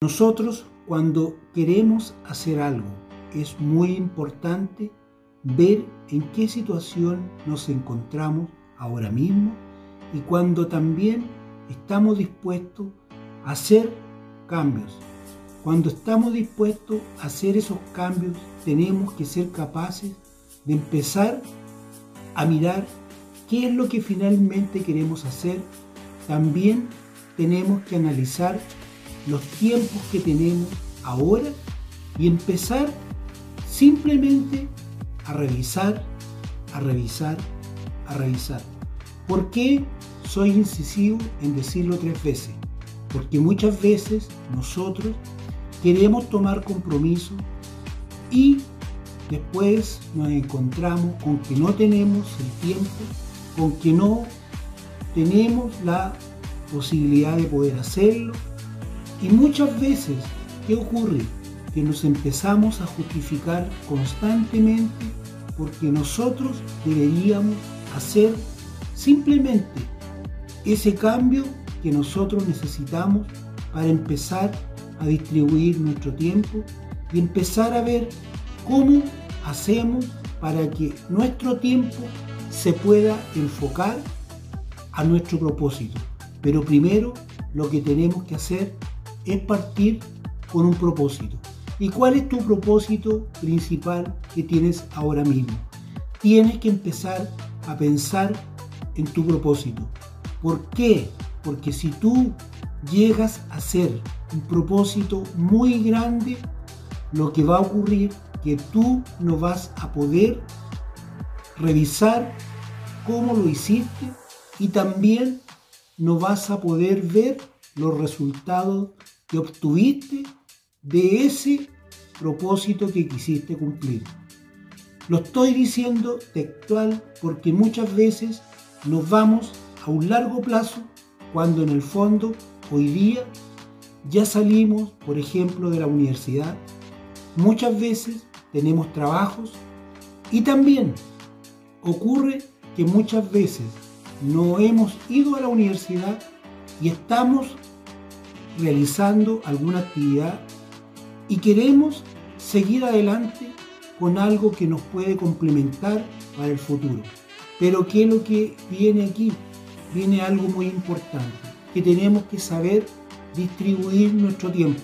Nosotros cuando queremos hacer algo es muy importante ver en qué situación nos encontramos ahora mismo y cuando también estamos dispuestos a hacer cambios. Cuando estamos dispuestos a hacer esos cambios tenemos que ser capaces de empezar a mirar qué es lo que finalmente queremos hacer. También tenemos que analizar los tiempos que tenemos ahora y empezar simplemente a revisar, a revisar, a revisar. ¿Por qué soy incisivo en decirlo tres veces? Porque muchas veces nosotros queremos tomar compromiso y después nos encontramos con que no tenemos el tiempo, con que no tenemos la posibilidad de poder hacerlo y muchas veces, ¿qué ocurre? Que nos empezamos a justificar constantemente porque nosotros deberíamos hacer simplemente ese cambio que nosotros necesitamos para empezar a distribuir nuestro tiempo y empezar a ver cómo hacemos para que nuestro tiempo se pueda enfocar a nuestro propósito. Pero primero lo que tenemos que hacer es partir con un propósito. ¿Y cuál es tu propósito principal que tienes ahora mismo? Tienes que empezar a pensar en tu propósito. ¿Por qué? Porque si tú llegas a ser un propósito muy grande, lo que va a ocurrir que tú no vas a poder revisar cómo lo hiciste y también no vas a poder ver los resultados que obtuviste de ese propósito que quisiste cumplir. Lo estoy diciendo textual porque muchas veces nos vamos a un largo plazo cuando en el fondo hoy día ya salimos, por ejemplo, de la universidad. Muchas veces tenemos trabajos y también ocurre que muchas veces no hemos ido a la universidad y estamos realizando alguna actividad y queremos seguir adelante con algo que nos puede complementar para el futuro. Pero ¿qué es lo que viene aquí? Viene algo muy importante, que tenemos que saber distribuir nuestro tiempo.